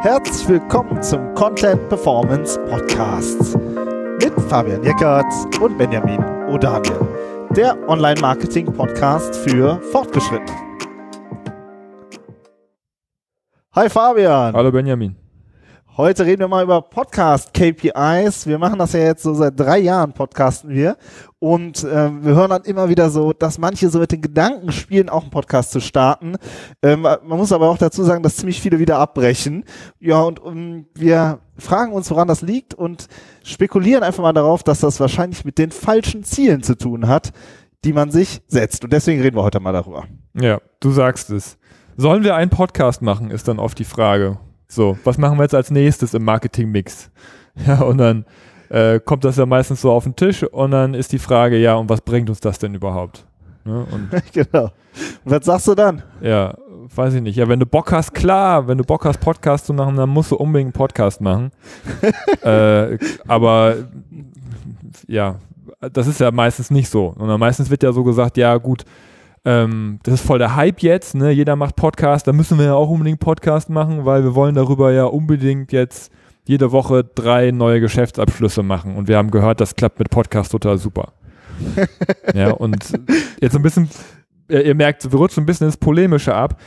Herzlich willkommen zum Content Performance Podcast mit Fabian Jeckert und Benjamin O'Daniel, der Online-Marketing-Podcast für Fortgeschrittene. Hi Fabian. Hallo Benjamin. Heute reden wir mal über Podcast KPIs. Wir machen das ja jetzt so seit drei Jahren, podcasten wir. Und äh, wir hören dann immer wieder so, dass manche so mit den Gedanken spielen, auch einen Podcast zu starten. Ähm, man muss aber auch dazu sagen, dass ziemlich viele wieder abbrechen. Ja, und um, wir fragen uns, woran das liegt und spekulieren einfach mal darauf, dass das wahrscheinlich mit den falschen Zielen zu tun hat, die man sich setzt. Und deswegen reden wir heute mal darüber. Ja, du sagst es. Sollen wir einen Podcast machen, ist dann oft die Frage. So, was machen wir jetzt als nächstes im Marketing-Mix? Ja, und dann äh, kommt das ja meistens so auf den Tisch und dann ist die Frage, ja, und was bringt uns das denn überhaupt? Ne? Und, genau. Und was sagst du dann? Ja, weiß ich nicht. Ja, wenn du Bock hast, klar, wenn du Bock hast, Podcast zu machen, dann musst du unbedingt einen Podcast machen. äh, aber ja, das ist ja meistens nicht so. Und dann meistens wird ja so gesagt, ja gut, ähm, das ist voll der Hype jetzt, ne? Jeder macht Podcast, da müssen wir ja auch unbedingt Podcast machen, weil wir wollen darüber ja unbedingt jetzt jede Woche drei neue Geschäftsabschlüsse machen. Und wir haben gehört, das klappt mit Podcast total super. ja, und jetzt ein bisschen, ihr merkt, wir rutschen ein bisschen ins Polemische ab,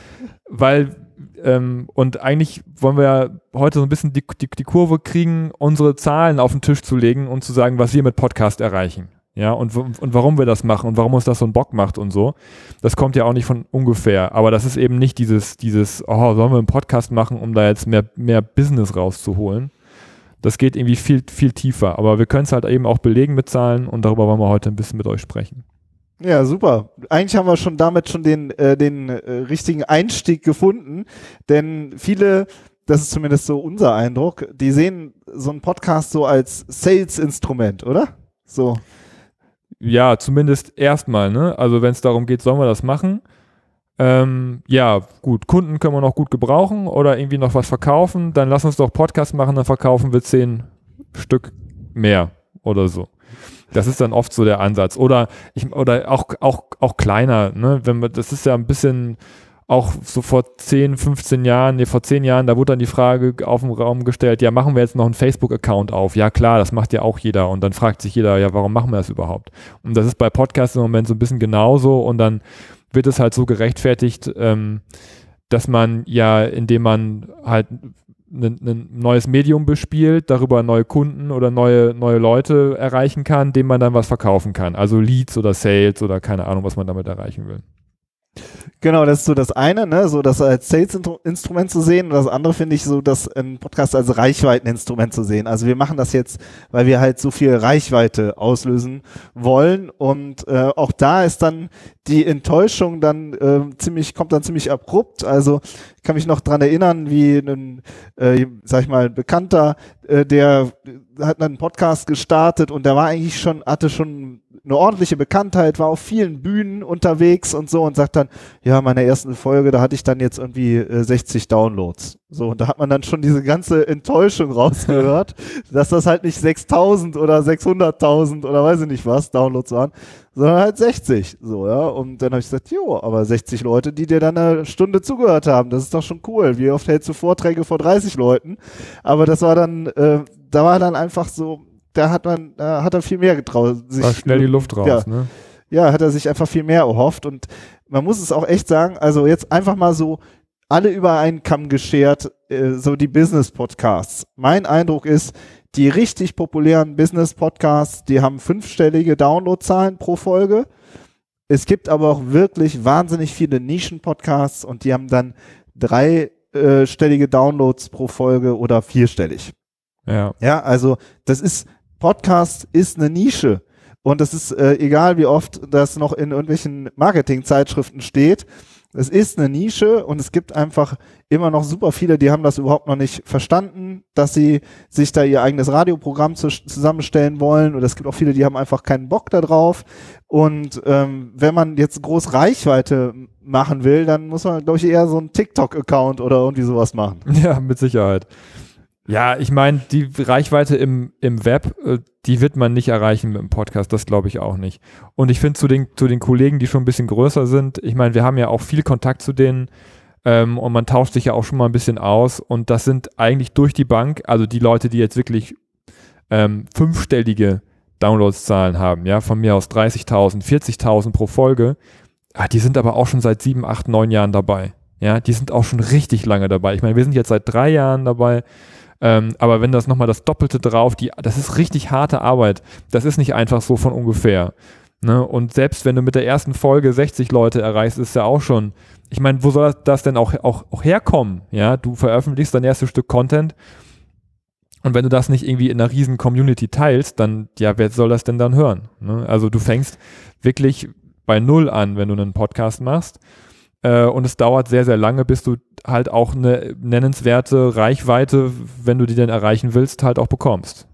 weil ähm, und eigentlich wollen wir ja heute so ein bisschen die, die, die Kurve kriegen, unsere Zahlen auf den Tisch zu legen und zu sagen, was wir mit Podcast erreichen. Ja, und, und warum wir das machen und warum uns das so einen Bock macht und so. Das kommt ja auch nicht von ungefähr. Aber das ist eben nicht dieses, dieses, oh, sollen wir einen Podcast machen, um da jetzt mehr, mehr Business rauszuholen. Das geht irgendwie viel, viel tiefer. Aber wir können es halt eben auch belegen mit Zahlen und darüber wollen wir heute ein bisschen mit euch sprechen. Ja, super. Eigentlich haben wir schon damit schon den, äh, den äh, richtigen Einstieg gefunden. Denn viele das ist zumindest so unser Eindruck, die sehen so einen Podcast so als Sales-Instrument, oder? So. Ja, zumindest erstmal, ne? Also wenn es darum geht, sollen wir das machen? Ähm, ja, gut, Kunden können wir noch gut gebrauchen oder irgendwie noch was verkaufen, dann lass uns doch Podcast machen, dann verkaufen wir zehn Stück mehr oder so. Das ist dann oft so der Ansatz. Oder ich, oder auch, auch, auch kleiner, ne? Wenn man, das ist ja ein bisschen auch so vor 10, 15 Jahren, nee, vor 10 Jahren, da wurde dann die Frage auf den Raum gestellt, ja, machen wir jetzt noch einen Facebook-Account auf? Ja, klar, das macht ja auch jeder. Und dann fragt sich jeder, ja, warum machen wir das überhaupt? Und das ist bei Podcasts im Moment so ein bisschen genauso. Und dann wird es halt so gerechtfertigt, ähm, dass man ja, indem man halt ein, neues Medium bespielt, darüber neue Kunden oder neue, neue Leute erreichen kann, denen man dann was verkaufen kann. Also Leads oder Sales oder keine Ahnung, was man damit erreichen will. Genau, das ist so das eine, ne, so das als Sales-Instrument zu sehen. Und das andere finde ich so, das ein Podcast als Reichweiteninstrument zu sehen. Also wir machen das jetzt, weil wir halt so viel Reichweite auslösen wollen. Und äh, auch da ist dann die Enttäuschung dann äh, ziemlich, kommt dann ziemlich abrupt. Also ich kann mich noch dran erinnern, wie ein, äh, sag ich mal, Bekannter, äh, der hat einen Podcast gestartet und der war eigentlich schon, hatte schon eine ordentliche Bekanntheit, war auf vielen Bühnen unterwegs und so und sagt dann, ja, meine ersten Folge, da hatte ich dann jetzt irgendwie äh, 60 Downloads. So, und da hat man dann schon diese ganze Enttäuschung rausgehört, dass das halt nicht 6000 oder 600.000 oder weiß ich nicht was Downloads waren, sondern halt 60. So, ja. Und dann habe ich gesagt, jo, aber 60 Leute, die dir dann eine Stunde zugehört haben, das ist doch schon cool. Wie oft hältst du Vorträge vor 30 Leuten? Aber das war dann, äh, da war dann einfach so, da hat man, da hat er viel mehr getraut. Sich, war schnell die Luft raus, ja, ne? Ja, hat er sich einfach viel mehr erhofft und man muss es auch echt sagen, also jetzt einfach mal so alle über einen Kamm geschert, äh, so die Business-Podcasts. Mein Eindruck ist, die richtig populären Business-Podcasts, die haben fünfstellige Downloadzahlen pro Folge. Es gibt aber auch wirklich wahnsinnig viele Nischen-Podcasts und die haben dann dreistellige Downloads pro Folge oder vierstellig. Ja. Ja, also das ist, Podcast ist eine Nische. Und das ist äh, egal, wie oft das noch in irgendwelchen Marketingzeitschriften steht. Es ist eine Nische und es gibt einfach immer noch super viele, die haben das überhaupt noch nicht verstanden, dass sie sich da ihr eigenes Radioprogramm zu, zusammenstellen wollen. Und es gibt auch viele, die haben einfach keinen Bock darauf. Und ähm, wenn man jetzt groß Reichweite machen will, dann muss man, glaube ich, eher so einen TikTok-Account oder irgendwie sowas machen. Ja, mit Sicherheit. Ja, ich meine, die Reichweite im, im Web, äh, die wird man nicht erreichen mit dem Podcast, das glaube ich auch nicht. Und ich finde zu den, zu den Kollegen, die schon ein bisschen größer sind, ich meine, wir haben ja auch viel Kontakt zu denen. Ähm, und man tauscht sich ja auch schon mal ein bisschen aus. Und das sind eigentlich durch die Bank, also die Leute, die jetzt wirklich ähm, fünfstellige Downloadzahlen haben, ja, von mir aus 30.000, 40.000 pro Folge, ah, die sind aber auch schon seit sieben, acht, neun Jahren dabei. Ja, die sind auch schon richtig lange dabei. Ich meine, wir sind jetzt seit drei Jahren dabei. Ähm, aber wenn das nochmal das Doppelte drauf, die, das ist richtig harte Arbeit. Das ist nicht einfach so von ungefähr. Ne? Und selbst wenn du mit der ersten Folge 60 Leute erreichst, ist ja auch schon, ich meine, wo soll das denn auch, auch, auch herkommen? Ja, du veröffentlichst dein erstes Stück Content und wenn du das nicht irgendwie in einer riesen Community teilst, dann, ja, wer soll das denn dann hören? Ne? Also du fängst wirklich bei Null an, wenn du einen Podcast machst. Äh, und es dauert sehr, sehr lange, bis du halt auch eine nennenswerte Reichweite, wenn du die denn erreichen willst, halt auch bekommst.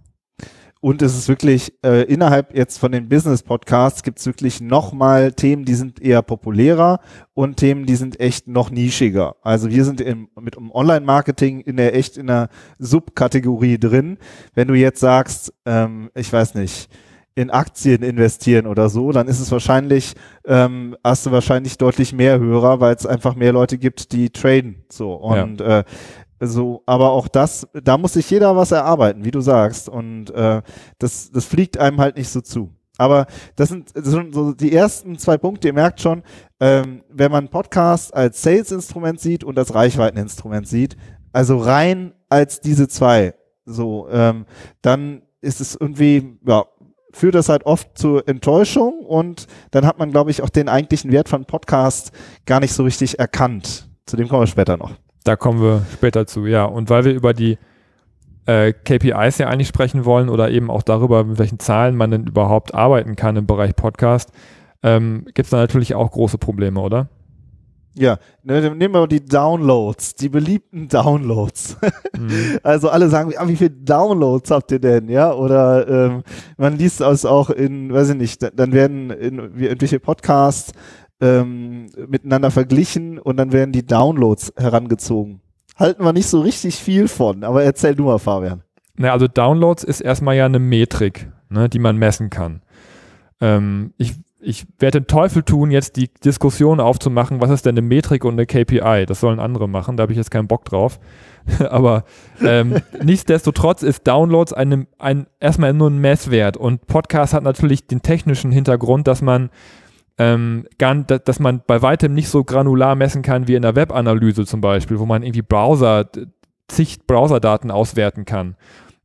Und es ist wirklich, äh, innerhalb jetzt von den Business-Podcasts gibt es wirklich nochmal Themen, die sind eher populärer und Themen, die sind echt noch nischiger. Also wir sind im, mit um Online-Marketing in der echt in der Subkategorie drin. Wenn du jetzt sagst, ähm, ich weiß nicht, in Aktien investieren oder so, dann ist es wahrscheinlich, ähm, hast du wahrscheinlich deutlich mehr Hörer, weil es einfach mehr Leute gibt, die traden. So. Und ja. äh, so, aber auch das, da muss sich jeder was erarbeiten, wie du sagst. Und äh, das, das fliegt einem halt nicht so zu. Aber das sind, das sind so die ersten zwei Punkte. Ihr merkt schon, ähm, wenn man Podcast als Sales-Instrument sieht und als Reichweiteninstrument sieht, also rein als diese zwei, so, ähm, dann ist es irgendwie, ja, führt das halt oft zu Enttäuschung und dann hat man, glaube ich, auch den eigentlichen Wert von Podcast gar nicht so richtig erkannt. Zu dem kommen wir später noch. Da kommen wir später zu, ja. Und weil wir über die äh, KPIs ja eigentlich sprechen wollen oder eben auch darüber, mit welchen Zahlen man denn überhaupt arbeiten kann im Bereich Podcast, ähm, gibt es da natürlich auch große Probleme, oder? Ja, ne, nehmen wir mal die Downloads, die beliebten Downloads. Mhm. Also alle sagen, ah, wie viele Downloads habt ihr denn, ja? Oder ähm, man liest es auch in, weiß ich nicht, dann werden in, irgendwelche Podcasts ähm, miteinander verglichen und dann werden die Downloads herangezogen. Halten wir nicht so richtig viel von, aber erzähl du mal, Fabian. Na, also Downloads ist erstmal ja eine Metrik, ne, die man messen kann. Ähm, ich ich werde den Teufel tun, jetzt die Diskussion aufzumachen, was ist denn eine Metrik und eine KPI? Das sollen andere machen, da habe ich jetzt keinen Bock drauf. Aber ähm, nichtsdestotrotz ist Downloads eine, ein, erstmal nur ein Messwert und Podcast hat natürlich den technischen Hintergrund, dass man ähm, gar, dass man bei weitem nicht so granular messen kann wie in der Webanalyse zum Beispiel, wo man irgendwie Browser, zig Browserdaten auswerten kann.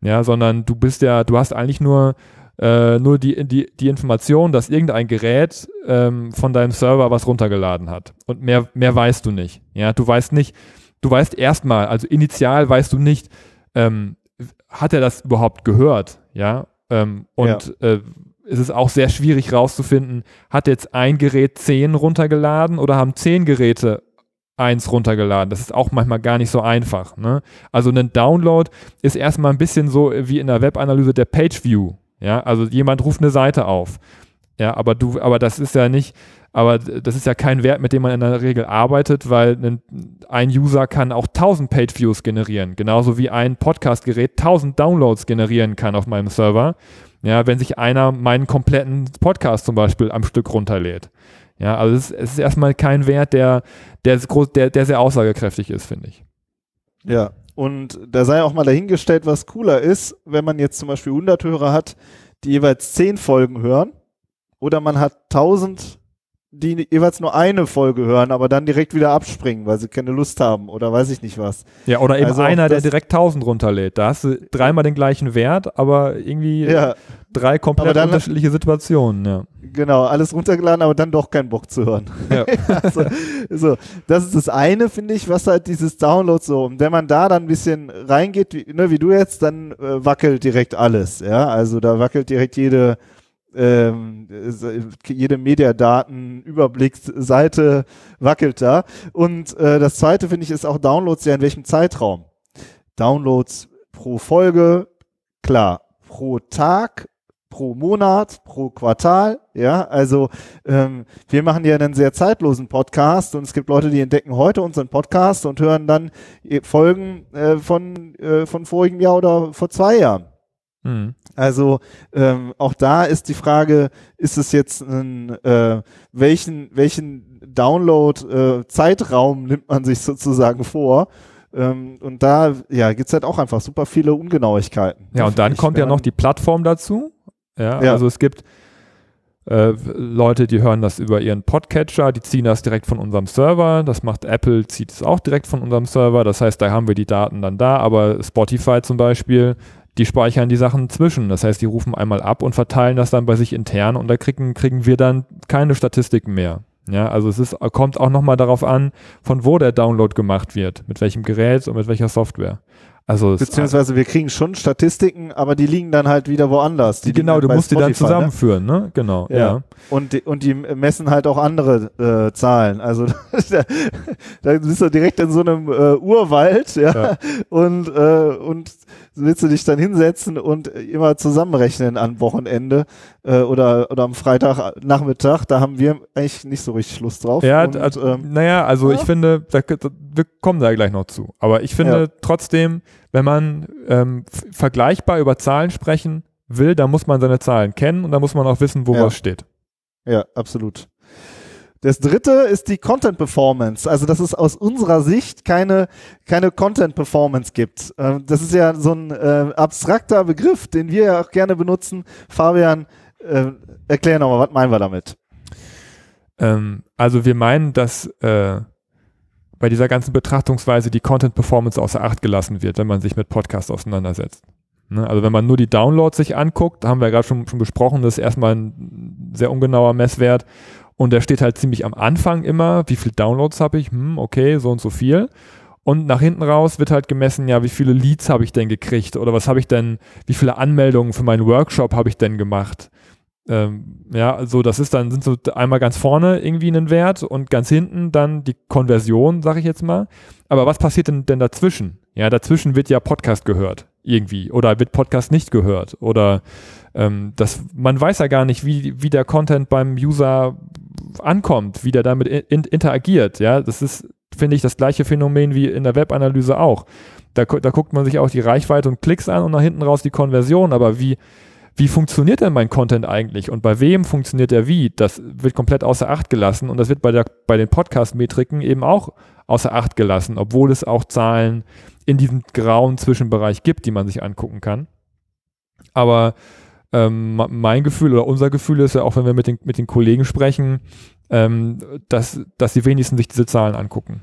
Ja, sondern du bist ja, du hast eigentlich nur äh, nur die, die, die Information, dass irgendein Gerät ähm, von deinem Server was runtergeladen hat. Und mehr, mehr weißt du nicht. Ja, du weißt nicht, du weißt erstmal, also initial weißt du nicht, ähm, hat er das überhaupt gehört? Ja, ähm, und ja. Äh, es ist auch sehr schwierig rauszufinden, hat jetzt ein Gerät zehn runtergeladen oder haben zehn Geräte eins runtergeladen. Das ist auch manchmal gar nicht so einfach. Ne? Also ein Download ist erstmal ein bisschen so wie in der Webanalyse der Page View. Ja, also jemand ruft eine Seite auf. Ja, aber du, aber das ist ja nicht, aber das ist ja kein Wert, mit dem man in der Regel arbeitet, weil ein, User kann auch 1000 Page-Views generieren, genauso wie ein Podcast-Gerät 1000 Downloads generieren kann auf meinem Server. Ja, wenn sich einer meinen kompletten Podcast zum Beispiel am Stück runterlädt. Ja, also es, es ist erstmal kein Wert, der, der, der, der sehr aussagekräftig ist, finde ich. Ja, und da sei auch mal dahingestellt, was cooler ist, wenn man jetzt zum Beispiel 100 Hörer hat, die jeweils 10 Folgen hören, oder man hat 1000, die jeweils nur eine Folge hören, aber dann direkt wieder abspringen, weil sie keine Lust haben oder weiß ich nicht was. Ja, oder eben also einer, der direkt 1000 runterlädt. Da hast du dreimal den gleichen Wert, aber irgendwie ja. drei komplett dann, unterschiedliche Situationen. Ja. Genau, alles runtergeladen, aber dann doch keinen Bock zu hören. Ja. also, so, das ist das eine, finde ich, was halt dieses Download so. Und wenn man da dann ein bisschen reingeht, wie, ne, wie du jetzt, dann äh, wackelt direkt alles. Ja, also da wackelt direkt jede ähm, jede Mediadaten-Überblicksseite wackelt da. Und äh, das zweite finde ich ist auch Downloads ja in welchem Zeitraum. Downloads pro Folge, klar, pro Tag pro Monat, pro Quartal. Ja, also ähm, wir machen ja einen sehr zeitlosen Podcast und es gibt Leute, die entdecken heute unseren Podcast und hören dann Folgen äh, von, äh, von vorigem Jahr oder vor zwei Jahren. Mhm. Also ähm, auch da ist die Frage, ist es jetzt ein, äh, welchen, welchen Download-Zeitraum äh, nimmt man sich sozusagen vor? Ähm, und da ja, gibt's halt auch einfach super viele Ungenauigkeiten. Ja, und dann kommt ja noch die Plattform dazu. Ja, Ja. also es gibt äh, Leute, die hören das über ihren Podcatcher, die ziehen das direkt von unserem Server. Das macht Apple, zieht es auch direkt von unserem Server. Das heißt, da haben wir die Daten dann da, aber Spotify zum Beispiel, die speichern die Sachen zwischen. Das heißt, die rufen einmal ab und verteilen das dann bei sich intern und da kriegen, kriegen wir dann keine Statistiken mehr. Ja, also es ist, kommt auch nochmal darauf an, von wo der Download gemacht wird, mit welchem Gerät und mit welcher Software. Also Beziehungsweise wir kriegen schon Statistiken, aber die liegen dann halt wieder woanders. Die genau, liegen du musst die dann Spotify, ne? zusammenführen, ne? Genau, ja. Ja. Und die, und die messen halt auch andere äh, Zahlen. Also da, da bist du direkt in so einem äh, Urwald, ja, Ja. und äh, und willst du dich dann hinsetzen und immer zusammenrechnen am Wochenende äh, oder oder am Freitagnachmittag. Da haben wir eigentlich nicht so richtig Lust drauf. Ja, und, also, ähm, naja, also ja. ich finde, da, da, wir kommen da gleich noch zu. Aber ich finde Ja. trotzdem, wenn man ähm, vergleichbar über Zahlen sprechen will, dann muss man seine Zahlen kennen und da muss man auch wissen, wo Ja. was steht. Ja, absolut. Das dritte ist die Content Performance. Also, dass es aus unserer Sicht keine, keine Content Performance gibt. Ähm, das ist ja so ein äh, abstrakter Begriff, den wir ja auch gerne benutzen. Fabian, äh, erklär nochmal, was meinen wir damit? Ähm, also wir meinen, dass äh, bei dieser ganzen Betrachtungsweise die Content Performance außer Acht gelassen wird, wenn man sich mit Podcasts auseinandersetzt. Ne? Also wenn man nur die Downloads sich anguckt, haben wir ja gerade schon, schon besprochen, das ist erstmal ein sehr ungenauer Messwert und der steht halt ziemlich am Anfang immer, wie viele Downloads habe ich, hm, okay, so und so viel. Und nach hinten raus wird halt gemessen, ja, wie viele Leads habe ich denn gekriegt oder was habe ich denn, wie viele Anmeldungen für meinen Workshop habe ich denn gemacht? Ähm, ja, also das ist dann, sind so einmal ganz vorne irgendwie ein Wert und ganz hinten dann die Konversion, sage ich jetzt mal. Aber was passiert denn, denn dazwischen? Ja, dazwischen wird ja Podcast gehört irgendwie oder wird Podcast nicht gehört oder ähm, das, man weiß ja gar nicht, wie, wie der Content beim User ankommt, wie der damit in, interagiert. Ja, das ist, finde ich, das gleiche Phänomen wie in der Webanalyse auch. Da, da guckt man sich auch die Reichweite und Klicks an und nach hinten raus die Konversion, aber wie, wie funktioniert denn mein Content eigentlich und bei wem funktioniert der wie? Das wird komplett außer Acht gelassen und das wird bei, der, bei den Podcast-Metriken eben auch außer Acht gelassen, obwohl es auch Zahlen in diesem grauen Zwischenbereich gibt, die man sich angucken kann. Aber ähm, mein Gefühl oder unser Gefühl ist ja auch, wenn wir mit den, mit den Kollegen sprechen, ähm, dass, dass die wenigsten sich diese Zahlen angucken.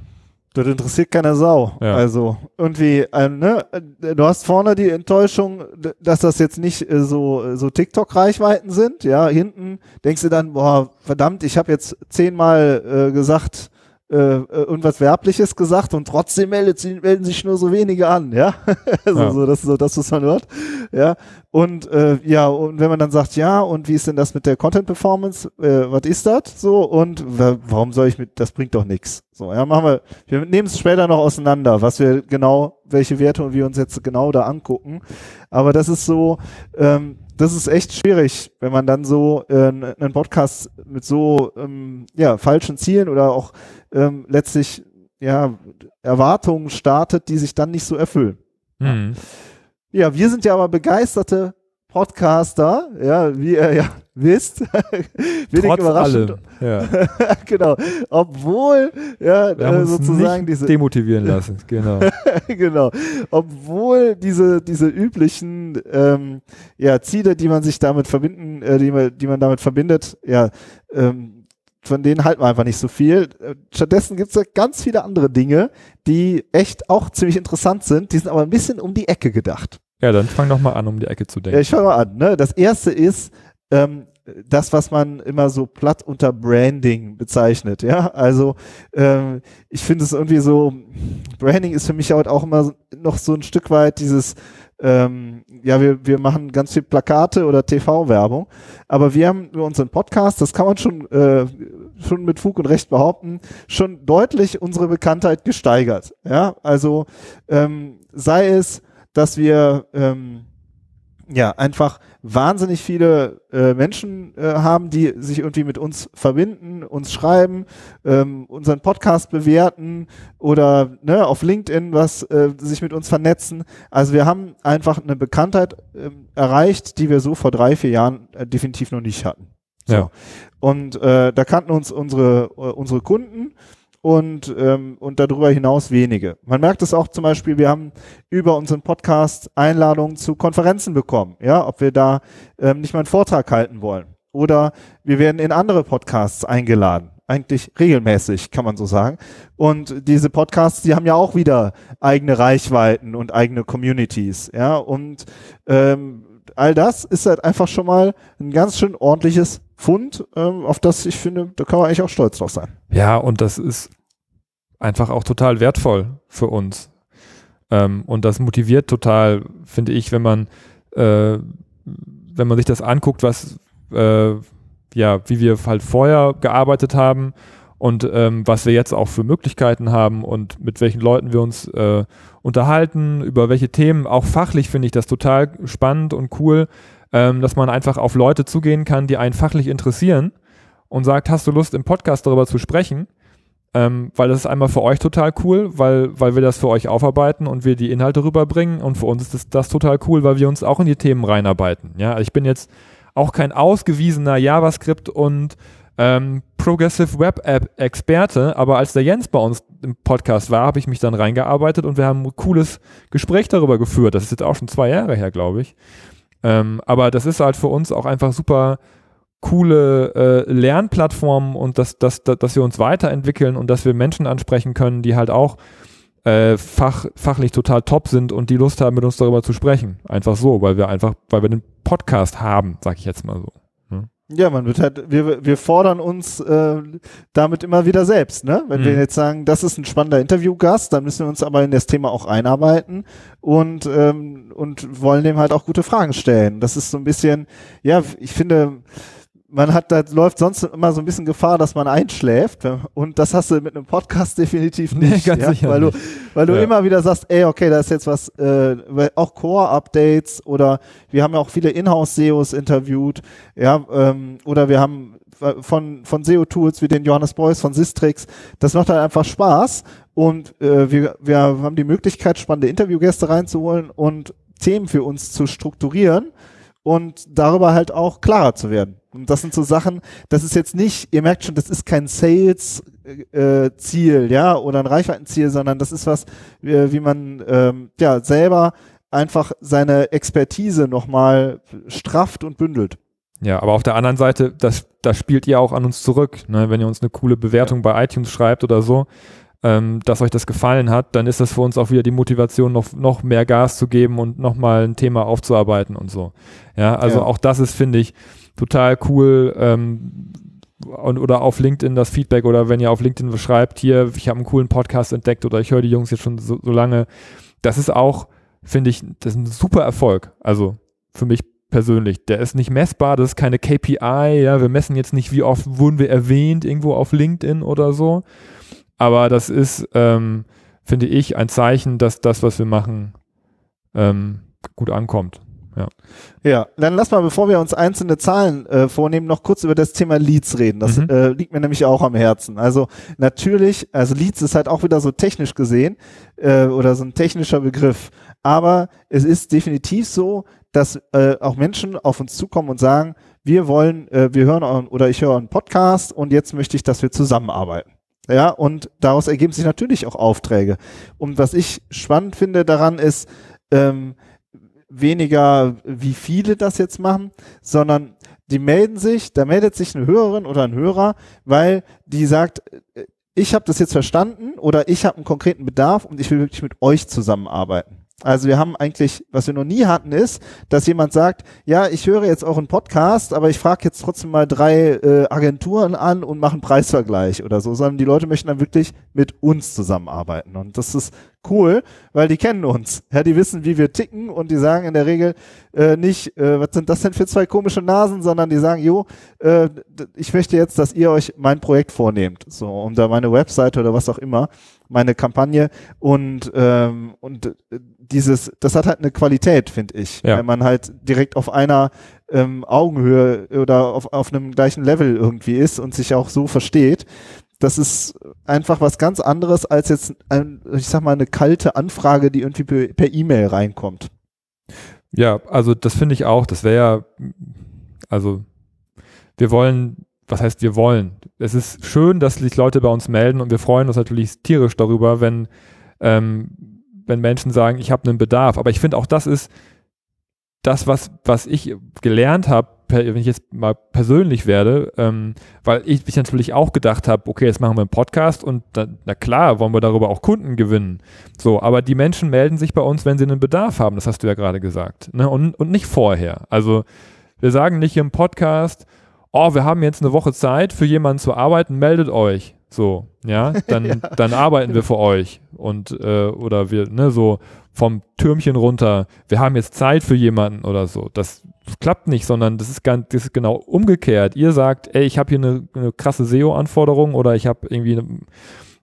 Das interessiert keiner Sau. Ja. Also irgendwie, ähm, ne, äh, du hast vorne die Enttäuschung, dass das jetzt nicht äh, so so TikTok-Reichweiten sind. Ja, hinten denkst du dann, boah, verdammt, ich habe jetzt zehnmal äh, gesagt, äh, äh, irgendwas Werbliches gesagt und trotzdem meldet, sie- melden sich nur so wenige an. Ja, also Ja. so das ist so das, was man hört. Ja, und äh, ja, und wenn man dann sagt, ja, und wie ist denn das mit der Content Performance? Äh, was ist das? So und wa- warum soll ich mit? Das bringt doch nichts. So, ja, machen wir. Wir nehmen es später noch auseinander, was wir genau, welche Werte und wir uns jetzt genau da angucken. Aber das ist so, ähm, das ist echt schwierig, wenn man dann so äh, einen Podcast mit so ähm, ja falschen Zielen oder auch ähm, letztlich ja Erwartungen startet, die sich dann nicht so erfüllen. Hm. Ja, wir sind ja aber begeisterte Podcaster, ja, wie ihr ja wisst. Wenig überraschend. Ja. genau. Obwohl, ja, äh, sozusagen diese, demotivieren lassen. Genau. genau. Obwohl diese, diese üblichen, ähm, ja, Ziele, die man sich damit verbinden, äh, die man, die man damit verbindet, ja, ähm, von denen halten wir einfach nicht so viel. Äh, Stattdessen gibt es ja ganz viele andere Dinge, die echt auch ziemlich interessant sind. Die sind aber ein bisschen um die Ecke gedacht. Ja, dann fang doch mal an, um die Ecke zu denken. Ja, ich fange mal an. Ne? Das erste ist ähm, das, was man immer so platt unter Branding bezeichnet. Ja, also ähm, ich finde es irgendwie so, Branding ist für mich halt auch immer noch so ein Stück weit dieses, ähm, ja, wir, wir machen ganz viel Plakate oder TV-Werbung, aber wir haben über unseren Podcast, das kann man schon, äh, schon mit Fug und Recht behaupten, schon deutlich unsere Bekanntheit gesteigert. Ja, also ähm, sei es, dass wir ähm, ja, einfach wahnsinnig viele äh, Menschen äh, haben, die sich irgendwie mit uns verbinden, uns schreiben, ähm, unseren Podcast bewerten oder ne, auf LinkedIn was äh, sich mit uns vernetzen. Also wir haben einfach eine Bekanntheit äh, erreicht, die wir so vor drei, vier Jahren äh, definitiv noch nicht hatten. So. Ja. Und äh, da kannten uns unsere, äh, unsere Kunden und, ähm, und darüber hinaus wenige. Man merkt es auch zum Beispiel, wir haben über unseren Podcast Einladungen zu Konferenzen bekommen, ja, ob wir da ähm, nicht mal einen Vortrag halten wollen. Oder wir werden in andere Podcasts eingeladen. Eigentlich regelmäßig, kann man so sagen. Und diese Podcasts, die haben ja auch wieder eigene Reichweiten und eigene Communities, ja. Und ähm, all das ist halt einfach schon mal ein ganz schön ordentliches Fund, ähm, auf das ich finde, da kann man eigentlich auch stolz drauf sein. Ja, und das ist einfach auch total wertvoll für uns. Ähm, und das motiviert total, finde ich, wenn man, äh, wenn man sich das anguckt, was, äh, ja, wie wir halt vorher gearbeitet haben und ähm, was wir jetzt auch für Möglichkeiten haben und mit welchen Leuten wir uns äh, unterhalten, über welche Themen. Auch fachlich finde ich das total spannend und cool, ähm, dass man einfach auf Leute zugehen kann, die einen fachlich interessieren und sagt, hast du Lust im Podcast darüber zu sprechen? Ähm, weil das ist einmal für euch total cool, weil, weil wir das für euch aufarbeiten und wir die Inhalte rüberbringen und für uns ist das, das total cool, weil wir uns auch in die Themen reinarbeiten. Ja, also ich bin jetzt auch kein ausgewiesener JavaScript und ähm, Progressive Web App Experte, aber als der Jens bei uns im Podcast war, habe ich mich dann reingearbeitet und wir haben ein cooles Gespräch darüber geführt. Das ist jetzt auch schon zwei Jahre her, glaube ich. Ähm, aber das ist halt für uns auch einfach super coole äh, Lernplattformen und dass, dass, dass wir uns weiterentwickeln und dass wir Menschen ansprechen können, die halt auch äh, fach, fachlich total top sind und die Lust haben, mit uns darüber zu sprechen. Einfach so, weil wir einfach, weil wir den Podcast haben, sag ich jetzt mal so. Ja, man wird halt, wir, wir fordern uns äh, damit immer wieder selbst, ne? Wenn Mhm. wir jetzt sagen, das ist ein spannender Interviewgast, dann müssen wir uns aber in das Thema auch einarbeiten und, ähm, und wollen dem halt auch gute Fragen stellen. Das ist so ein bisschen, ja, ich finde, man hat, da läuft sonst immer so ein bisschen Gefahr, dass man einschläft. Und das hast du mit einem Podcast definitiv Nee, nicht. ganz ja? sicher weil du, weil du Ja. immer wieder sagst, ey, okay, da ist jetzt was, äh, auch Core-Updates oder wir haben ja auch viele Inhouse-SEOs interviewt, ja, ähm, oder wir haben von, von SEO-Tools wie den Johannes Beuys von Sistrix. Das macht halt einfach Spaß und äh, wir, wir haben die Möglichkeit, spannende Interviewgäste reinzuholen und Themen für uns zu strukturieren und darüber halt auch klarer zu werden. Und das sind so Sachen, das ist jetzt nicht, ihr merkt schon, das ist kein Sales-Ziel, ja, oder ein Reichweitenziel, sondern das ist was, wie, wie man ähm, ja selber einfach seine Expertise nochmal strafft und bündelt. Ja, aber auf der anderen Seite, das, das spielt ihr auch an uns zurück. Ne? Wenn ihr uns eine coole Bewertung bei iTunes schreibt oder so, ähm, dass euch das gefallen hat, dann ist das für uns auch wieder die Motivation, noch, noch mehr Gas zu geben und nochmal ein Thema aufzuarbeiten und so. Ja, also Ja. auch das ist, finde ich, total cool. Ähm, und, oder auf LinkedIn das Feedback oder wenn ihr auf LinkedIn schreibt, hier, ich habe einen coolen Podcast entdeckt oder ich höre die Jungs jetzt schon so, so lange. Das ist auch, finde ich, das ist ein super Erfolg. Also für mich persönlich. Der ist nicht messbar, das ist keine KPI, ja, wir messen jetzt nicht, wie oft wurden wir erwähnt irgendwo auf LinkedIn oder so. Aber das ist, ähm, finde ich, ein Zeichen, dass das, was wir machen, ähm, gut ankommt. Ja, dann lass mal, bevor wir uns einzelne Zahlen äh, vornehmen, noch kurz über das Thema Leads reden. Das Mhm. äh, liegt mir nämlich auch am Herzen. Also natürlich, also Leads ist halt auch wieder so technisch gesehen äh, oder so ein technischer Begriff. Aber es ist definitiv so, dass äh, auch Menschen auf uns zukommen und sagen, wir wollen, äh, wir hören euren, oder ich höre einen Podcast und jetzt möchte ich, dass wir zusammenarbeiten. Ja, und daraus ergeben sich natürlich auch Aufträge. Und was ich spannend finde daran ist, ähm, weniger, wie viele das jetzt machen, sondern die melden sich, da meldet sich eine Hörerin oder ein Hörer, weil die sagt, äh, ich habe das jetzt verstanden oder ich habe einen konkreten Bedarf und ich will wirklich mit euch zusammenarbeiten. Also wir haben eigentlich, was wir noch nie hatten, ist, dass jemand sagt, ja, ich höre jetzt euren Podcast, aber ich frage jetzt trotzdem mal drei äh, Agenturen an und mache einen Preisvergleich oder so, sondern die Leute möchten dann wirklich mit uns zusammenarbeiten. Und das ist cool, weil die kennen uns. Ja, die wissen, wie wir ticken und die sagen in der Regel äh, nicht, äh, was sind das denn für zwei komische Nasen, sondern die sagen, jo, äh, ich möchte jetzt, dass ihr euch mein Projekt vornehmt, so um da meine Webseite oder was auch immer, meine Kampagne und ähm, und äh, dieses, das hat halt eine Qualität, finde ich, Ja. wenn man halt direkt auf einer ähm, Augenhöhe oder auf, auf einem gleichen Level irgendwie ist und sich auch so versteht. Das ist einfach was ganz anderes als jetzt, ein, ich sag mal, eine kalte Anfrage, die irgendwie per E-Mail reinkommt. Ja, also das finde ich auch. Das wäre ja, also wir wollen, was heißt wir wollen? Es ist schön, dass sich Leute bei uns melden und wir freuen uns natürlich tierisch darüber, wenn, ähm, wenn Menschen sagen, ich habe einen Bedarf. Aber ich finde auch, das ist das, was, was ich gelernt habe, wenn ich jetzt mal persönlich werde, ähm, weil ich mich natürlich auch gedacht habe, okay, jetzt machen wir einen Podcast und dann, na klar, wollen wir darüber auch Kunden gewinnen. So, aber die Menschen melden sich bei uns, wenn sie einen Bedarf haben, das hast du ja gerade gesagt. Ne? Und, und nicht vorher. Also wir sagen nicht im Podcast, oh, wir haben jetzt eine Woche Zeit, für jemanden zu arbeiten, meldet euch. So, ja, dann, dann arbeiten wir für euch. Und äh, oder wir, ne, so vom Türmchen runter, wir haben jetzt Zeit für jemanden oder so. Das klappt nicht, sondern das ist ganz, das ist genau umgekehrt. Ihr sagt, ey, ich habe hier eine, eine krasse SEO-Anforderung oder ich habe irgendwie eine,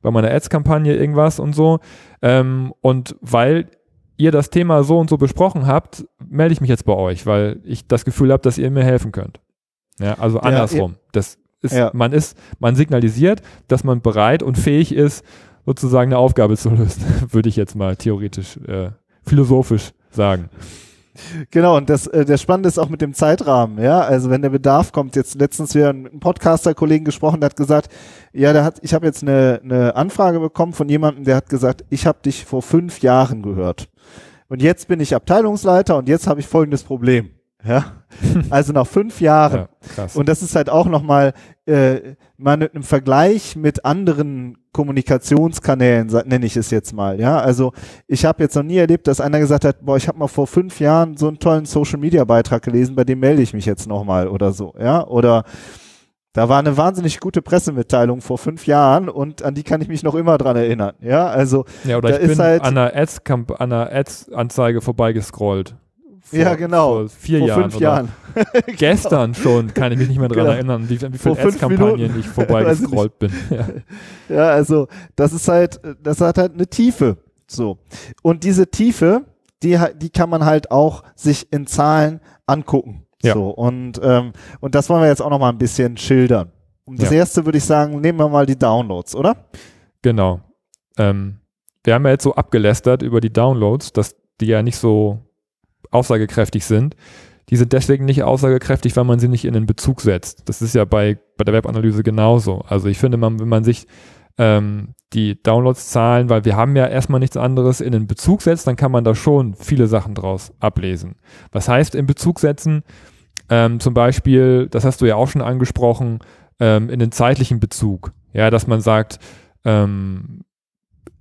bei meiner Ads-Kampagne irgendwas und so. Ähm, und weil ihr das Thema so und so besprochen habt, melde ich mich jetzt bei euch, weil ich das Gefühl habe, dass ihr mir helfen könnt. Ja, also andersrum. Das ist, Ja. man ist, man signalisiert, dass man bereit und fähig ist, sozusagen eine Aufgabe zu lösen, würde ich jetzt mal theoretisch, äh, philosophisch sagen. Genau, und das, äh, der Spannende ist auch mit dem Zeitrahmen, ja. Also wenn der Bedarf kommt, jetzt letztens wieder mit einem Podcaster-Kollegen gesprochen, der hat gesagt, ja, der hat, ich habe jetzt eine, eine Anfrage bekommen von jemandem, der hat gesagt, ich habe dich vor fünf Jahren gehört. Und jetzt bin ich Abteilungsleiter und jetzt habe ich folgendes Problem. Ja, also nach fünf Jahren. Ja, krass. Und das ist halt auch nochmal äh, mal im Vergleich mit anderen Kommunikationskanälen, nenne ich es jetzt mal. Ja, also ich habe jetzt noch nie erlebt, dass einer gesagt hat, boah, ich habe mal vor fünf Jahren so einen tollen Social Media Beitrag gelesen, bei dem melde ich mich jetzt nochmal oder so. Ja, oder da war eine wahnsinnig gute Pressemitteilung vor fünf Jahren und an die kann ich mich noch immer dran erinnern. Ja, also ja, oder da ich ist bin halt- an einer Ads, an einer Ads-Anzeige vorbeigescrollt. Vor, ja genau. Vor vier vor Jahren. fünf Jahren. Gestern schon kann ich mich nicht mehr dran Genau. erinnern, wie, wie viele Ads-Kampagnen ich vorbeigescrollt bin. Ja. Ja, also das ist halt, das hat halt eine Tiefe. So. Und diese Tiefe, die, die kann man halt auch sich in Zahlen angucken. Ja. So. Und, ähm, und das wollen wir jetzt auch noch mal ein bisschen schildern. Und das Ja. erste würde ich sagen, nehmen wir mal die Downloads, oder? Genau. Ähm, wir haben ja jetzt so abgelästert über die Downloads, dass die ja nicht so aussagekräftig sind. Die sind deswegen nicht aussagekräftig, weil man sie nicht in den Bezug setzt. Das ist ja bei, bei der Webanalyse genauso. Also ich finde, man, wenn man sich ähm, die Downloadszahlen, weil wir haben ja erstmal nichts anderes in den Bezug setzt, dann kann man da schon viele Sachen draus ablesen. Was heißt in Bezug setzen? Ähm, zum Beispiel, das hast du ja auch schon angesprochen, ähm, in den zeitlichen Bezug. Ja, dass man sagt, ähm,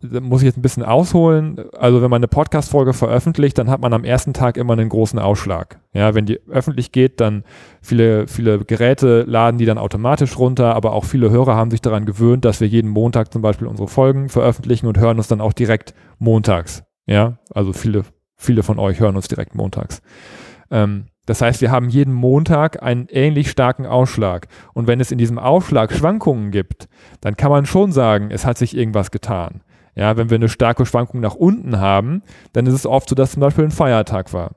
muss ich jetzt ein bisschen ausholen. Also wenn man eine Podcast-Folge veröffentlicht, dann hat man am ersten Tag immer einen großen Ausschlag. Ja, wenn die öffentlich geht, dann viele, viele Geräte laden die dann automatisch runter, aber auch viele Hörer haben sich daran gewöhnt, dass wir jeden Montag zum Beispiel unsere Folgen veröffentlichen und hören uns dann auch direkt montags. Ja, also viele, viele von euch hören uns direkt montags. Ähm, das heißt, wir haben jeden Montag einen ähnlich starken Ausschlag. Und wenn es in diesem Ausschlag Schwankungen gibt, dann kann man schon sagen, es hat sich irgendwas getan. Ja, wenn wir eine starke Schwankung nach unten haben, dann ist es oft so, dass zum Beispiel ein Feiertag war.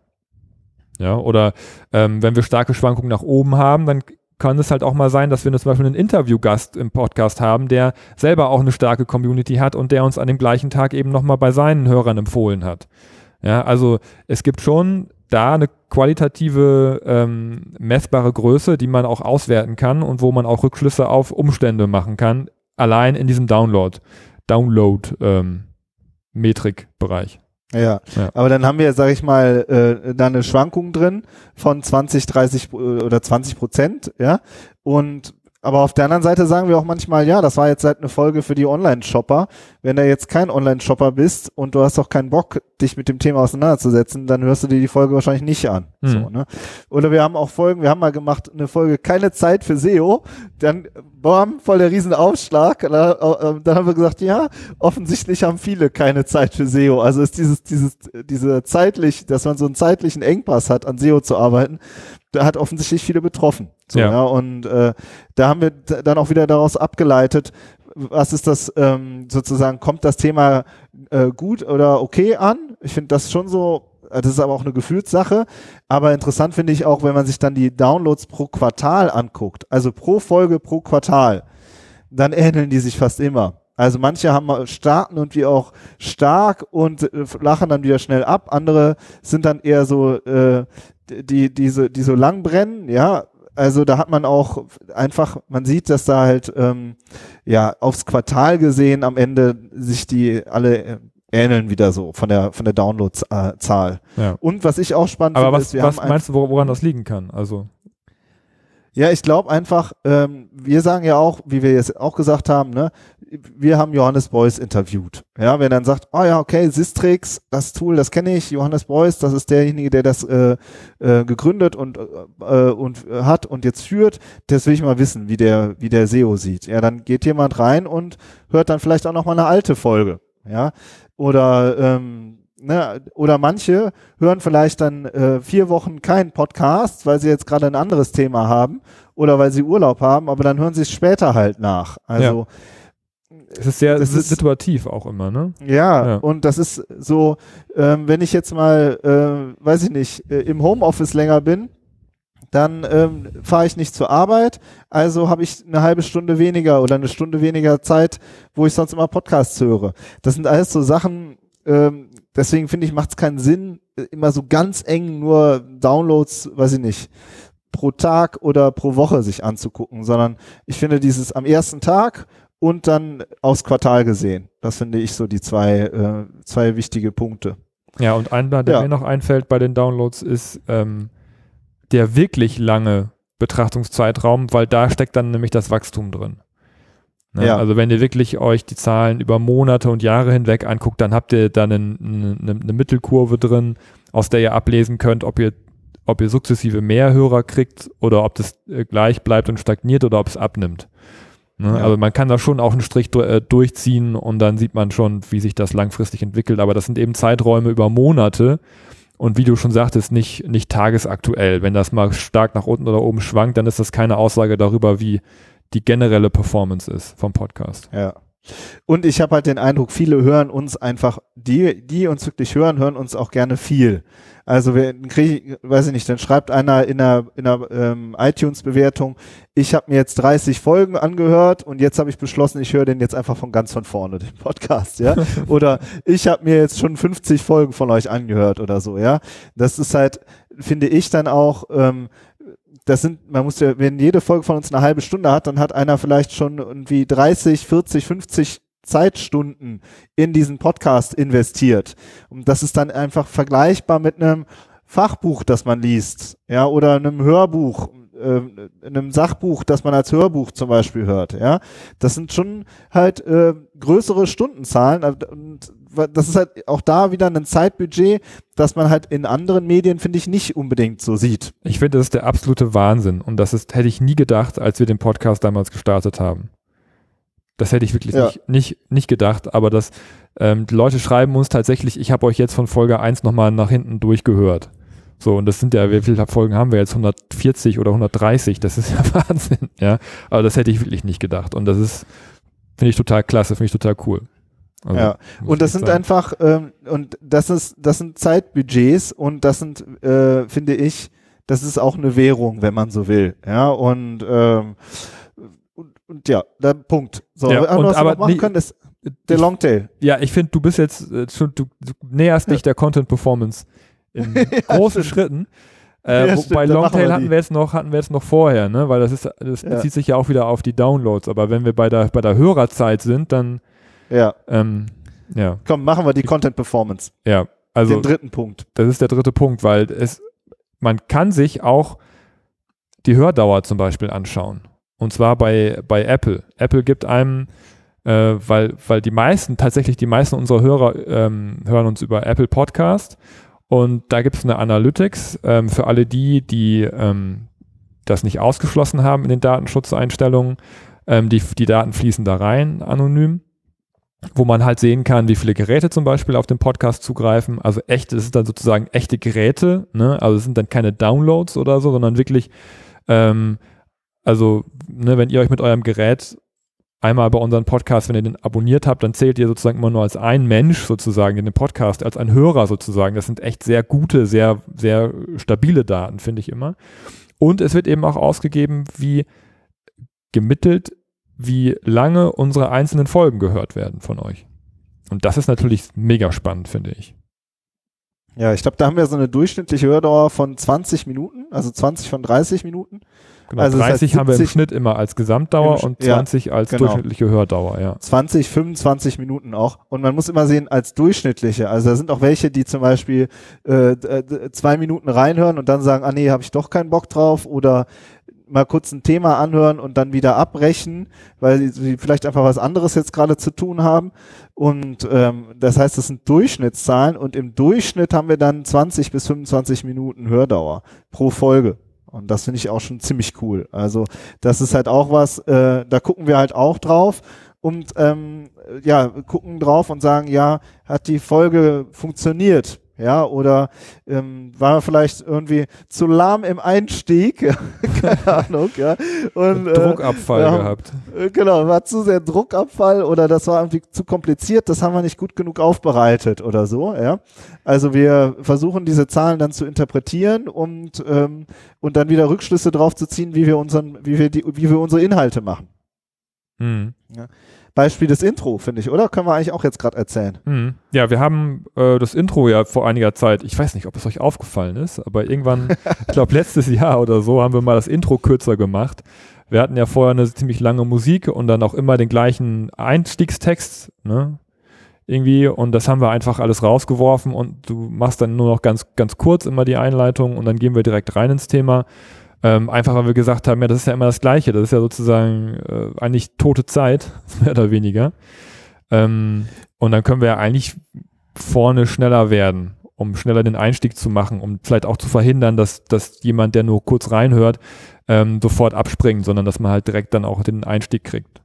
Ja, oder ähm, wenn wir starke Schwankungen nach oben haben, dann kann es halt auch mal sein, dass wir zum Beispiel einen Interviewgast im Podcast haben, der selber auch eine starke Community hat und der uns an dem gleichen Tag eben nochmal bei seinen Hörern empfohlen hat. Ja, also es gibt schon da eine qualitative, ähm, messbare Größe, die man auch auswerten kann und wo man auch Rückschlüsse auf Umstände machen kann, allein in diesem Download, Download, ähm. Ja. Ja. Aber dann haben wir, sage ich mal, äh, da eine Schwankung drin von 20, 30 äh, oder 20 Prozent, ja. Und aber auf der anderen Seite sagen wir auch manchmal, ja, das war jetzt halt eine Folge für die Online-Shopper. Wenn du jetzt kein Online-Shopper bist und du hast auch keinen Bock, dich mit dem Thema auseinanderzusetzen, dann hörst du dir die Folge wahrscheinlich nicht an. Hm. So, ne? Oder wir haben auch Folgen, wir haben mal gemacht eine Folge keine Zeit für SEO, dann bam, voll der Riesenaufschlag. Da, äh, dann haben wir gesagt, ja, offensichtlich haben viele keine Zeit für SEO. Also ist dieses, dieses, diese zeitlich, dass man so einen zeitlichen Engpass hat, an SEO zu arbeiten, da hat offensichtlich viele betroffen. So, Ja. ja. und äh, da haben wir dann auch wieder daraus abgeleitet, was ist das ähm, sozusagen, kommt das Thema äh, gut oder okay an? Ich finde das schon so, äh, das ist aber auch eine Gefühlssache. Aber interessant finde ich auch, wenn man sich dann die Downloads pro Quartal anguckt, also pro Folge pro Quartal, dann ähneln die sich fast immer. Also manche haben starten irgendwie auch stark und äh, lachen dann wieder schnell ab. Andere sind dann eher so äh, die diese die so lang brennen. Ja, also da hat man auch einfach, man sieht, dass da halt ähm, ja aufs Quartal gesehen am Ende sich die alle äh, ähneln wieder so von der von der Downloadszahl. Ja. Und was ich auch spannend Aber finde, was, ist, wir was haben ein, meinst du, wor- woran das liegen kann? Also, ja, ich glaube einfach, ähm, wir sagen ja auch, wie wir jetzt auch gesagt haben, ne, wir haben Johannes Beuys interviewt. Ja, wenn dann sagt, oh ja, okay, Sistrix, das Tool, das kenne ich, Johannes Beuys, das ist derjenige, der das äh, äh, gegründet und äh, und hat und jetzt führt, das will ich mal wissen, wie der wie der SEO sieht. Ja, dann geht jemand rein und hört dann vielleicht auch noch mal eine alte Folge, ja, oder ähm, Ne, oder manche hören vielleicht dann äh, vier Wochen keinen Podcast, weil sie jetzt gerade ein anderes Thema haben oder weil sie Urlaub haben, aber dann hören sie es später halt nach. Also es ist sehr si- ist- situativ auch immer, ne? ja, Ja. und das ist so, ähm, wenn ich jetzt mal, äh, weiß ich nicht, äh, im Homeoffice länger bin, dann ähm, fahre ich nicht zur Arbeit, also habe ich eine halbe Stunde weniger oder eine Stunde weniger Zeit, wo ich sonst immer Podcasts höre. Das sind alles so Sachen, ähm, deswegen finde ich, macht es keinen Sinn, äh, immer so ganz eng nur Downloads, weiß ich nicht, pro Tag oder pro Woche sich anzugucken, sondern ich finde dieses am ersten Tag und dann aufs Quartal gesehen. Das finde ich so die zwei, äh, zwei wichtige Punkte. Ja, und einer, der Ja. mir noch einfällt bei den Downloads, ist ähm, der wirklich lange Betrachtungszeitraum, weil da steckt dann nämlich das Wachstum drin. Ne? Ja. Also wenn ihr wirklich euch die Zahlen über Monate und Jahre hinweg anguckt, dann habt ihr da eine, eine, eine Mittelkurve drin, aus der ihr ablesen könnt, ob ihr, ob ihr sukzessive mehr Hörer kriegt oder ob das äh, gleich bleibt und stagniert oder ob es abnimmt. Ne? Ja. Also man kann da schon auch einen Strich äh, durchziehen und dann sieht man schon, wie sich das langfristig entwickelt. Aber das sind eben Zeiträume über Monate und wie du schon sagtest, nicht, nicht tagesaktuell. Wenn das mal stark nach unten oder oben schwankt, dann ist das keine Aussage darüber, wie die generelle Performance ist vom Podcast. Ja. Und ich habe halt den Eindruck, viele hören uns einfach, die, die uns wirklich hören, hören uns auch gerne viel. Also wir kriegen, weiß ich nicht, dann schreibt einer in einer, in einer ähm, iTunes-Bewertung, ich habe mir jetzt 30 Folgen angehört und jetzt habe ich beschlossen, ich höre den jetzt einfach von ganz von vorne, den Podcast, ja. oder ich habe mir jetzt schon 50 Folgen von euch angehört oder so, ja. Das ist halt, finde ich dann auch, ähm, das sind, man muss ja, wenn jede Folge von uns eine halbe Stunde hat, dann hat einer vielleicht schon irgendwie 30, 40, 50 Zeitstunden in diesen Podcast investiert. Und das ist dann einfach vergleichbar mit einem Fachbuch, das man liest, ja, oder einem Hörbuch, äh, einem Sachbuch, das man als Hörbuch zum Beispiel hört, ja. Das sind schon halt äh, größere Stundenzahlen und das ist halt auch da wieder ein Zeitbudget, das man halt in anderen Medien, finde ich, nicht unbedingt so sieht. Ich finde, das ist der absolute Wahnsinn und das ist, hätte ich nie gedacht, als wir den Podcast damals gestartet haben. Das hätte ich wirklich Ja. nicht, nicht, nicht gedacht, aber das, ähm, die Leute schreiben uns tatsächlich, ich habe euch jetzt von Folge 1 nochmal nach hinten durchgehört. So, und das sind ja, wie viele Folgen haben wir jetzt? 140 oder 130? Das ist ja Wahnsinn, ja. Aber das hätte ich wirklich nicht gedacht. Und das ist, finde ich total klasse, finde ich total cool. Also, Ja. Und das sind sagen. einfach, ähm, und das ist, das sind Zeitbudgets und das sind, äh, finde ich, das ist auch eine Währung, wenn man so will. Ja, und, ähm, und, und ja, der Punkt. So, Ja, aber was wir aber machen nie- können, ist der Longtail. Ja, ich finde, du bist jetzt äh, schon, du, du näherst dich der Content Performance in großen Schritten. Äh, Ja, wo, stimmt, bei dann Longtail wir hatten wir jetzt noch, hatten wir jetzt noch vorher, ne? Weil das ist, das Ja. bezieht sich ja auch wieder auf die Downloads. Aber wenn wir bei der, bei der Hörerzeit sind, dann, Ja, ähm, ja, komm, machen wir die Content Performance. ja. Also, den dritten Punkt. das ist der dritte Punkt, weil es, man kann sich auch die Hördauer zum Beispiel anschauen. Und zwar bei, bei Apple. Apple gibt einem, äh, weil, weil die meisten, tatsächlich die meisten unserer Hörer ähm, hören uns über Apple Podcast. Und da gibt es eine Analytics ähm, für alle die, die ähm, das nicht ausgeschlossen haben in den Datenschutzeinstellungen. Ähm, die, die Daten fließen da rein, anonym wo man halt sehen kann, wie viele Geräte zum Beispiel auf den Podcast zugreifen. Also echt, es sind dann sozusagen echte Geräte, ne? Also es sind dann keine Downloads oder so, sondern wirklich, ähm, also, ne, wenn ihr euch mit eurem Gerät einmal bei unserem Podcast, wenn ihr den abonniert habt, dann zählt ihr sozusagen immer nur als ein Mensch sozusagen in dem Podcast, als ein Hörer sozusagen. Das sind echt sehr gute, sehr, sehr stabile Daten, finde ich immer. Und es wird eben auch ausgegeben, wie gemittelt, wie lange unsere einzelnen Folgen gehört werden von euch. Und das ist natürlich mega spannend, finde ich. Ja, ich glaube, da haben wir so eine durchschnittliche Hördauer von 20 Minuten, also 20 von 30 Minuten. Genau, also 30 haben wir im Schnitt immer als Gesamtdauer und 20 ja, als genau. durchschnittliche Hördauer, ja. 20, 25 Minuten auch. Und man muss immer sehen, als durchschnittliche. Also da sind auch welche, die zum Beispiel äh, zwei Minuten reinhören und dann sagen, ah nee, habe ich doch keinen Bock drauf oder mal kurz ein Thema anhören und dann wieder abbrechen, weil sie vielleicht einfach was anderes jetzt gerade zu tun haben. Und ähm, das heißt, das sind Durchschnittszahlen und im Durchschnitt haben wir dann 20 bis 25 Minuten Hördauer pro Folge. Und das finde ich auch schon ziemlich cool. Also das ist halt auch was, äh, da gucken wir halt auch drauf und ähm, ja, gucken drauf und sagen, ja, hat die Folge funktioniert? Ja, oder ähm, war vielleicht irgendwie zu lahm im Einstieg, keine Ahnung, ja. Und, äh, Druckabfall äh, gehabt. Äh, genau, war zu sehr Druckabfall oder das war irgendwie zu kompliziert, das haben wir nicht gut genug aufbereitet oder so, ja. Also wir versuchen diese Zahlen dann zu interpretieren und, ähm, und dann wieder Rückschlüsse drauf zu ziehen, wie wir unseren, wie wir die, wie wir unsere Inhalte machen. Hm. Ja. Beispiel des Intro, finde ich, oder? Können wir eigentlich auch jetzt gerade erzählen. Mhm. Ja, wir haben äh, das Intro ja vor einiger Zeit, ich weiß nicht, ob es euch aufgefallen ist, aber irgendwann, ich glaube letztes Jahr oder so, haben wir mal das Intro kürzer gemacht. Wir hatten ja vorher eine ziemlich lange Musik und dann auch immer den gleichen Einstiegstext, ne? Irgendwie, und das haben wir einfach alles rausgeworfen und du machst dann nur noch ganz, ganz kurz immer die Einleitung und dann gehen wir direkt rein ins Thema. Ähm, einfach weil wir gesagt haben, ja, das ist ja immer das Gleiche, das ist ja sozusagen äh, eigentlich tote Zeit, mehr oder weniger. Ähm, und dann können wir ja eigentlich vorne schneller werden, um schneller den Einstieg zu machen, um vielleicht auch zu verhindern, dass, dass jemand, der nur kurz reinhört, ähm, sofort abspringt, sondern dass man halt direkt dann auch den Einstieg kriegt.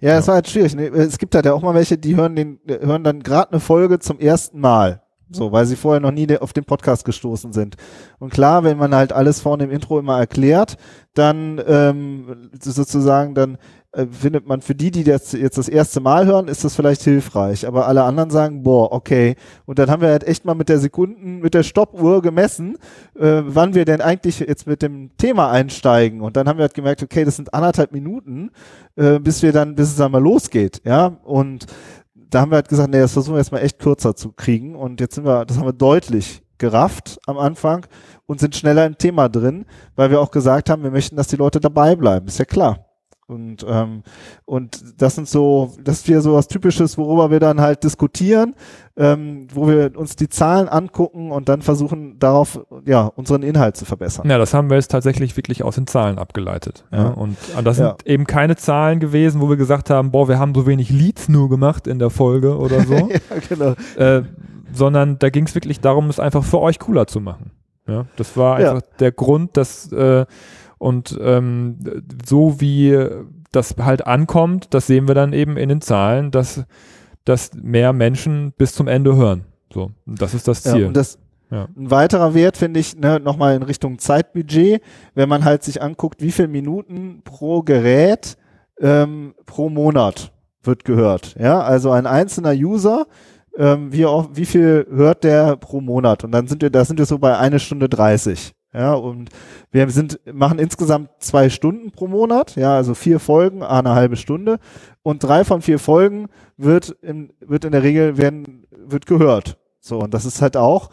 Ja, es ja. war halt schwierig. Es gibt halt ja auch mal welche, die hören den, hören dann gerade eine Folge zum ersten Mal. So, weil sie vorher noch nie auf den Podcast gestoßen sind. Und klar, wenn man halt alles vorne im Intro immer erklärt, dann ähm, sozusagen, dann äh, findet man für die, die das jetzt das erste Mal hören, ist das vielleicht hilfreich. Aber alle anderen sagen, boah, okay. Und dann haben wir halt echt mal mit der Sekunden, mit der Stoppuhr gemessen, äh, wann wir denn eigentlich jetzt mit dem Thema einsteigen. Und dann haben wir halt gemerkt, okay, das sind anderthalb Minuten, äh, bis wir dann, bis es dann mal losgeht. Ja, und da haben wir halt gesagt, nee, das versuchen wir jetzt mal echt kürzer zu kriegen. Und jetzt sind wir, das haben wir deutlich gerafft am Anfang und sind schneller im Thema drin, weil wir auch gesagt haben, wir möchten, dass die Leute dabei bleiben. Ist ja klar. Und, ähm, und das sind so, das ist wieder so was Typisches, worüber wir dann halt diskutieren, ähm, wo wir uns die Zahlen angucken und dann versuchen, darauf ja unseren Inhalt zu verbessern. Ja, das haben wir jetzt tatsächlich wirklich aus den Zahlen abgeleitet. Ja. ja. Und das sind ja. eben keine Zahlen gewesen, wo wir gesagt haben, boah, wir haben so wenig Leads nur gemacht in der Folge oder so. ja, genau. Äh, sondern da ging es wirklich darum, es einfach für euch cooler zu machen. Ja, das war einfach der Grund, dass äh, und ähm, so wie das halt ankommt, das sehen wir dann eben in den Zahlen, dass, dass mehr Menschen bis zum Ende hören. So, und das ist das Ziel. Ja, und das, ja. Ein weiterer Wert finde ich ne, nochmal in Richtung Zeitbudget, wenn man halt sich anguckt, wie viele Minuten pro Gerät ähm, pro Monat wird gehört. Ja, also ein einzelner User, ähm, wie, auch, wie viel hört der pro Monat? Und dann sind wir, da sind wir so bei eine Stunde dreißig. Ja, und wir sind, machen insgesamt zwei Stunden pro Monat, ja, also vier Folgen, eine halbe Stunde. Und drei von vier Folgen wird in, wird in der Regel werden, wird gehört. So, und das ist halt auch,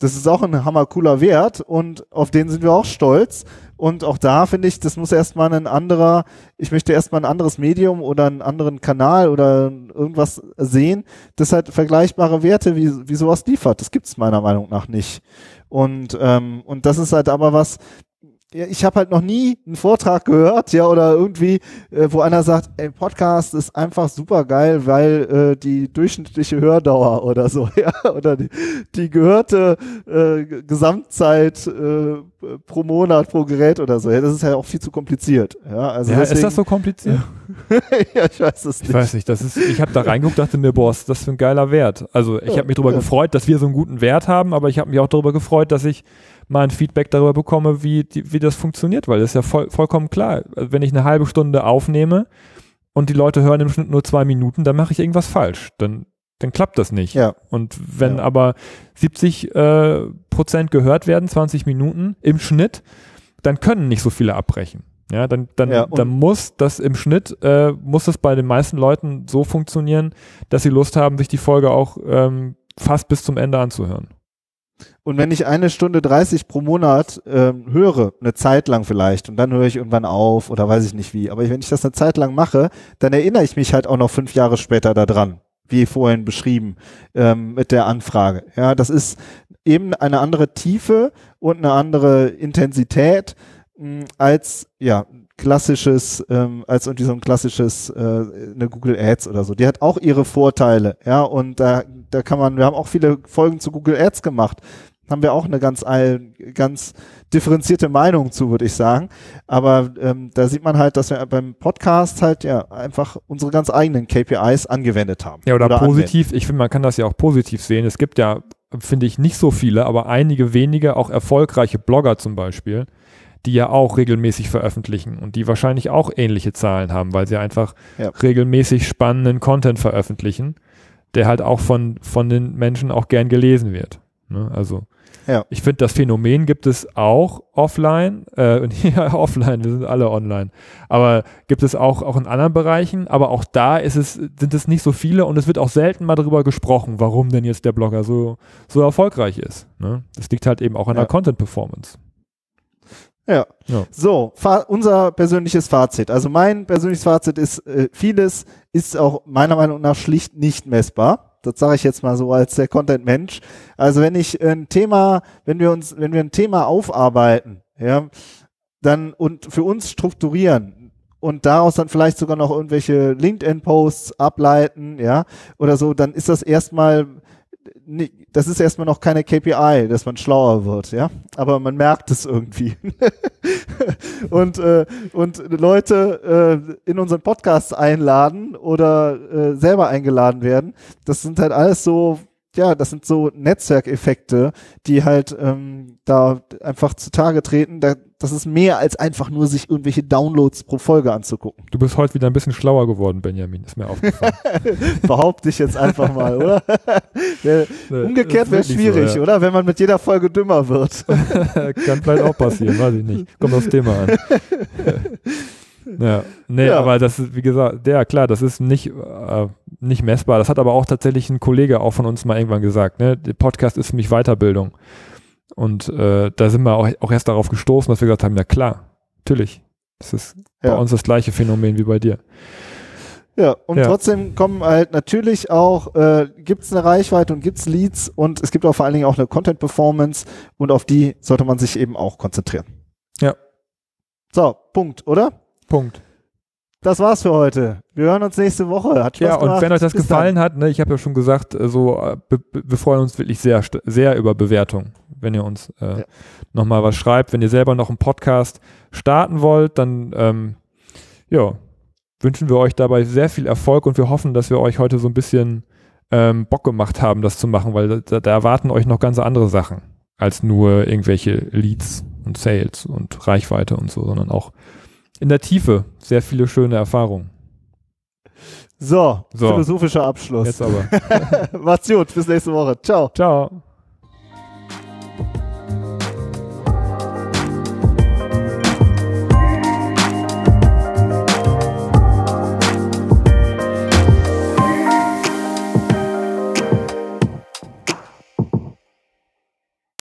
das ist auch ein hammercooler Wert und auf den sind wir auch stolz. Und auch da finde ich, das muss erstmal ein anderer, ich möchte erstmal ein anderes Medium oder einen anderen Kanal oder irgendwas sehen, das halt vergleichbare Werte wie, wie sowas liefert. Das gibt es meiner Meinung nach nicht. Und, ähm, und das ist halt aber was, ja, ich habe halt noch nie einen Vortrag gehört, ja, oder irgendwie, äh, wo einer sagt, ey, Podcast ist einfach super geil, weil äh, die durchschnittliche Hördauer oder so, ja, oder die, die gehörte äh, Gesamtzeit äh, pro Monat, pro Gerät oder so. Ja, das ist ja auch viel zu kompliziert. Ja, also ja, deswegen, ist das so kompliziert? ja, ich weiß es Ich nicht. weiß nicht, das ist, ich habe da reingeguckt, dachte mir, boah, ist das für ein geiler Wert. Also ich Ja, habe mich darüber ja. gefreut, dass wir so einen guten Wert haben, aber ich habe mich auch darüber gefreut, dass ich mal ein Feedback darüber bekomme, wie, die, wie das funktioniert, weil das ist ja voll, vollkommen klar. Also Wenn ich eine halbe Stunde aufnehme und die Leute hören im Schnitt nur zwei Minuten, dann mache ich irgendwas falsch. Dann, dann klappt das nicht. Ja. Und wenn Ja. aber 70 äh, Prozent gehört werden, 20 Minuten im Schnitt, dann können nicht so viele abbrechen. Ja, dann, dann, Ja, dann muss das im Schnitt, äh, muss es bei den meisten Leuten so funktionieren, dass sie Lust haben, sich die Folge auch ähm, fast bis zum Ende anzuhören. Und wenn ich eine Stunde 30 pro Monat ähm, höre, eine Zeit lang vielleicht, und dann höre ich irgendwann auf oder weiß ich nicht wie, aber wenn ich das eine Zeit lang mache, dann erinnere ich mich halt auch noch fünf Jahre später daran, wie vorhin beschrieben, ähm, mit der Anfrage. Ja, das ist eben eine andere Tiefe und eine andere Intensität als, ja, klassisches, ähm, als irgendwie so ein klassisches, äh, eine Google Ads oder so. Die hat auch ihre Vorteile, ja, und da, da kann man, wir haben auch viele Folgen zu Google Ads gemacht haben wir auch eine ganz, ganz differenzierte Meinung zu, würde ich sagen. Aber ähm, da sieht man halt, dass wir beim Podcast halt ja einfach unsere ganz eigenen KPIs angewendet haben. Ja, oder, anwenden. positiv, ich finde, man kann das ja auch positiv sehen. Es gibt ja, finde ich, nicht so viele, aber einige wenige, auch erfolgreiche Blogger zum Beispiel, die ja auch regelmäßig veröffentlichen und die wahrscheinlich auch ähnliche Zahlen haben, weil sie einfach Ja. regelmäßig spannenden Content veröffentlichen, der halt auch von, von den Menschen auch gern gelesen wird. Ne? Also Ja. ich finde, das Phänomen gibt es auch offline, äh, und ja, offline, wir sind alle online, aber gibt es auch, auch in anderen Bereichen, aber auch da ist es, sind es nicht so viele und es wird auch selten mal darüber gesprochen, warum denn jetzt der Blogger so, so erfolgreich ist. Ne? Das liegt halt eben auch an Ja. der Content-Performance. Ja. Ja. So, unser persönliches Fazit. Also mein persönliches Fazit ist, äh, vieles ist auch meiner Meinung nach schlicht nicht messbar. Das sage ich jetzt mal so als der Content-Mensch. Also wenn ich ein Thema, wenn wir uns, wenn wir ein Thema aufarbeiten, ja, dann und für uns strukturieren und daraus dann vielleicht sogar noch irgendwelche LinkedIn-Posts ableiten, ja, oder so, dann ist das erstmal das ist erstmal noch keine KPI, dass man schlauer wird, ja. Aber man merkt es irgendwie. und, äh, und Leute äh, in unseren Podcast einladen oder äh, selber eingeladen werden, das sind halt alles so, ja, das sind so Netzwerkeffekte, die halt ähm, da einfach zutage treten. Da, das ist mehr als einfach nur sich irgendwelche Downloads pro Folge anzugucken. Du bist heute wieder ein bisschen schlauer geworden, Benjamin, ist mir aufgefallen. Behaupte ich jetzt einfach mal, oder? Der, umgekehrt wäre schwierig, oder? Wenn man mit jeder Folge dümmer wird. Kann vielleicht auch passieren, weiß ich nicht. Kommt aufs Thema an. Ja, nee, Ja. aber das ist, wie gesagt, ja klar, das ist nicht, äh, nicht messbar. Das hat aber auch tatsächlich ein Kollege auch von uns mal irgendwann gesagt. Ne? Der Podcast ist für mich Weiterbildung. Und äh, da sind wir auch, auch erst darauf gestoßen, dass wir gesagt haben, ja klar, natürlich. Das ist bei Ja. uns das gleiche Phänomen wie bei dir. Ja, und Ja. trotzdem kommen halt natürlich auch, äh, gibt es eine Reichweite und gibt es Leads und es gibt auch vor allen Dingen auch eine Content-Performance und auf die sollte man sich eben auch konzentrieren. Ja. So, Punkt, oder? Punkt. Das war's für heute. Wir hören uns nächste Woche. Hat Spaß Ja, und gemacht. wenn euch das Bis gefallen hat, ne, ich habe ja schon gesagt, äh, so, äh, be- be- wir freuen uns wirklich sehr, sehr über Bewertungen, wenn ihr uns äh, Ja. nochmal was schreibt. Wenn ihr selber noch einen Podcast starten wollt, dann ähm, ja, wünschen wir euch dabei sehr viel Erfolg und wir hoffen, dass wir euch heute so ein bisschen ähm, Bock gemacht haben, das zu machen, weil da, da erwarten euch noch ganz andere Sachen als nur irgendwelche Leads und Sales und Reichweite und so, sondern auch in der Tiefe sehr viele schöne Erfahrungen. So, So. philosophischer Abschluss. Jetzt aber. Macht's gut, bis nächste Woche. Ciao. Ciao.